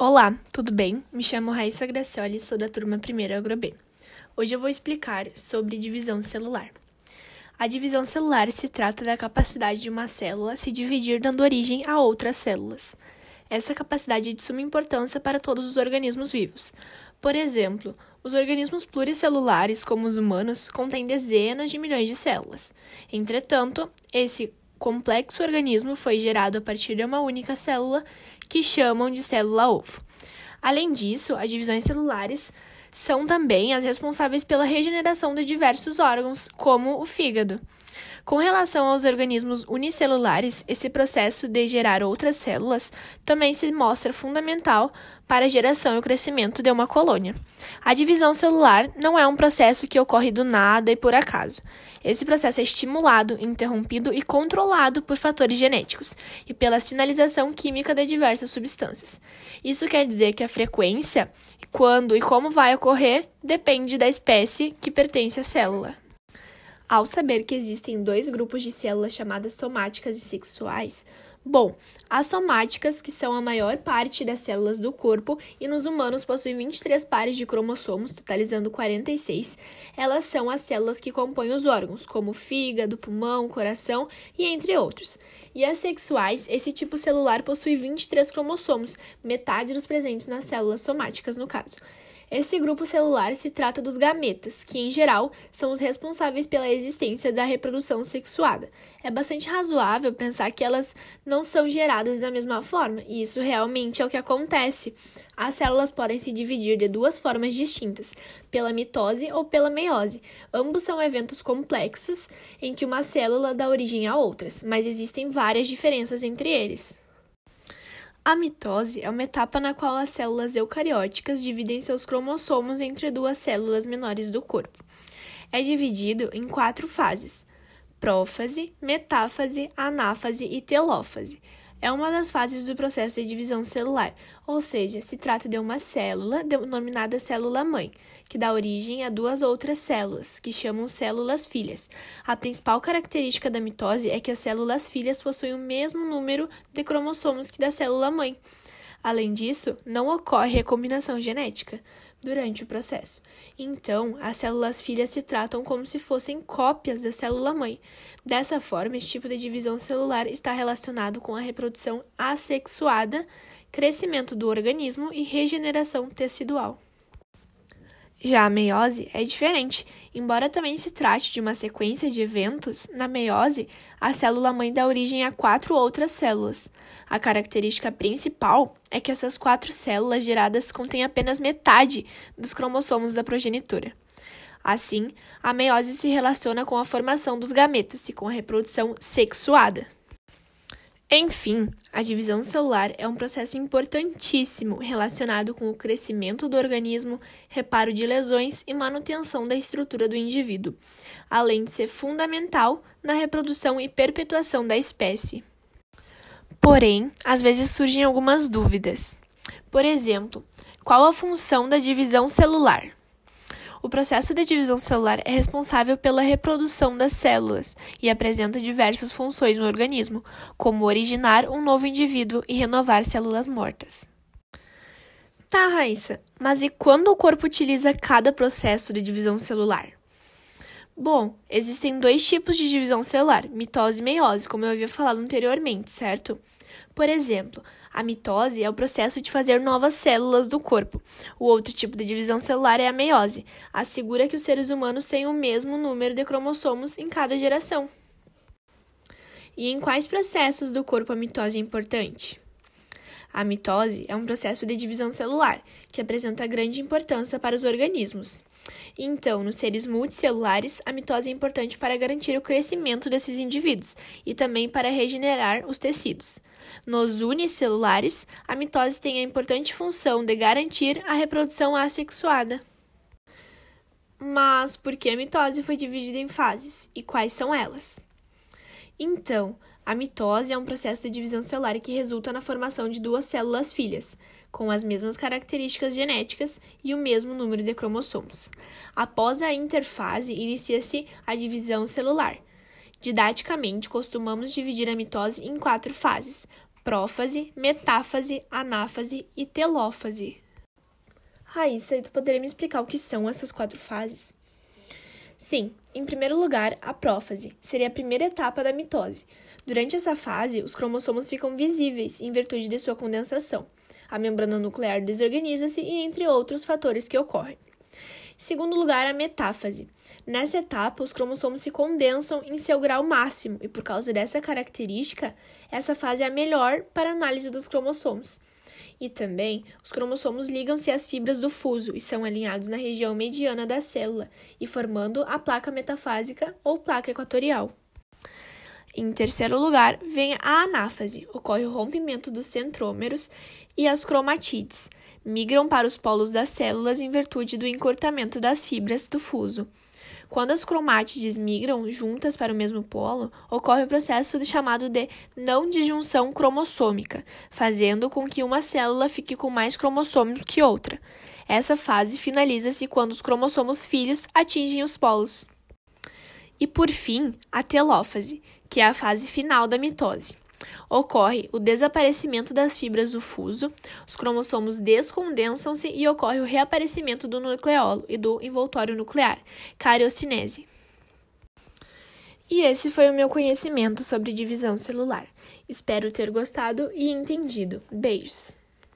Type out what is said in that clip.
Olá, tudo bem? Me chamo Raíssa Gracioli, sou da turma 1 AgroB. Hoje eu vou explicar sobre divisão celular. A divisão celular se trata da capacidade de uma célula se dividir dando origem a outras células. Essa capacidade é de suma importância para todos os organismos vivos. Por exemplo, os organismos pluricelulares, como os humanos, contêm dezenas de milhões de células. Entretanto, esse complexo organismo foi gerado a partir de uma única célula, que chamam de célula-ovo. Além disso, as divisões celulares são também as responsáveis pela regeneração de diversos órgãos, como o fígado. Com relação aos organismos unicelulares, esse processo de gerar outras células também se mostra fundamental para a geração e o crescimento de uma colônia. A divisão celular não é um processo que ocorre do nada e por acaso. Esse processo é estimulado, interrompido e controlado por fatores genéticos e pela sinalização química de diversas substâncias. Isso quer dizer que a frequência, quando e como vai ocorrer depende da espécie que pertence à célula. Ao saber que existem dois grupos de células chamadas somáticas e sexuais, Bom, as somáticas, que são a maior parte das células do corpo e nos humanos possuem 23 pares de cromossomos, totalizando 46, elas são as células que compõem os órgãos, como fígado, pulmão, coração e entre outros. E as sexuais, esse tipo celular possui 23 cromossomos, metade dos presentes nas células somáticas, no caso. Esse grupo celular se trata dos gametas, que em geral são os responsáveis pela existência da reprodução sexuada. É bastante razoável pensar que elas não são geradas da mesma forma, e isso realmente é o que acontece. As células podem se dividir de duas formas distintas, pela mitose ou pela meiose. Ambos são eventos complexos em que uma célula dá origem a outras, mas existem várias diferenças entre eles. A mitose é uma etapa na qual as células eucarióticas dividem seus cromossomos entre duas células menores do corpo. É dividido em quatro fases: prófase, metáfase, anáfase e telófase. É uma das fases do processo de divisão celular, ou seja, se trata de uma célula denominada célula-mãe, que dá origem a duas outras células, que chamam células filhas. A principal característica da mitose é que as células filhas possuem o mesmo número de cromossomos que da célula-mãe. Além disso, não ocorre recombinação genética durante o processo. Então, as células filhas se tratam como se fossem cópias da célula mãe. Dessa forma, esse tipo de divisão celular está relacionado com a reprodução assexuada, crescimento do organismo e regeneração tecidual. Já a meiose é diferente. Embora também se trate de uma sequência de eventos, na meiose, a célula-mãe dá origem a quatro outras células. A característica principal é que essas quatro células geradas contêm apenas metade dos cromossomos da progenitora. Assim, a meiose se relaciona com a formação dos gametas e com a reprodução sexuada. Enfim, a divisão celular é um processo importantíssimo relacionado com o crescimento do organismo, reparo de lesões e manutenção da estrutura do indivíduo, além de ser fundamental na reprodução e perpetuação da espécie. Porém, às vezes surgem algumas dúvidas. Por exemplo, qual a função da divisão celular? O processo de divisão celular é responsável pela reprodução das células e apresenta diversas funções no organismo, como originar um novo indivíduo e renovar células mortas. Tá, Raíssa, mas e quando o corpo utiliza cada processo de divisão celular? Bom, existem dois tipos de divisão celular, mitose e meiose, como eu havia falado anteriormente, certo? Por exemplo, a mitose é o processo de fazer novas células do corpo. O outro tipo de divisão celular é a meiose. Assegura que os seres humanos têm o mesmo número de cromossomos em cada geração. E em quais processos do corpo a mitose é importante? A mitose é um processo de divisão celular que apresenta grande importância para os organismos. Então, nos seres multicelulares, a mitose é importante para garantir o crescimento desses indivíduos e também para regenerar os tecidos. Nos unicelulares, a mitose tem a importante função de garantir a reprodução assexuada. Mas por que a mitose foi dividida em fases e quais são elas? Então, a mitose é um processo de divisão celular que resulta na formação de duas células filhas, com as mesmas características genéticas e o mesmo número de cromossomos. Após a interfase, inicia-se a divisão celular. Didaticamente, costumamos dividir a mitose em quatro fases: prófase, metáfase, anáfase e telófase. Raíssa, tu poderia me explicar o que são essas quatro fases? Sim, em primeiro lugar, a prófase seria a primeira etapa da mitose. Durante essa fase, os cromossomos ficam visíveis em virtude de sua condensação. A membrana nuclear desorganiza-se e entre outros fatores que ocorrem. Segundo lugar, a metáfase. Nessa etapa, os cromossomos se condensam em seu grau máximo e, por causa dessa característica, essa fase é a melhor para análise dos cromossomos. E também, os cromossomos ligam-se às fibras do fuso e são alinhados na região mediana da célula e formando a placa metafásica ou placa equatorial. Em terceiro lugar, vem a anáfase. Ocorre o rompimento dos centrômeros e as cromatídeos migram para os polos das células em virtude do encurtamento das fibras do fuso. Quando as cromátides migram juntas para o mesmo polo, ocorre o processo chamado de não disjunção cromossômica, fazendo com que uma célula fique com mais cromossomos que outra. Essa fase finaliza-se quando os cromossomos filhos atingem os polos. E por fim, a telófase, que é a fase final da mitose ocorre o desaparecimento das fibras do fuso, os cromossomos descondensam-se e ocorre o reaparecimento do nucleolo e do envoltório nuclear, cariocinese. E esse foi o meu conhecimento sobre divisão celular. Espero ter gostado e entendido. Beijos!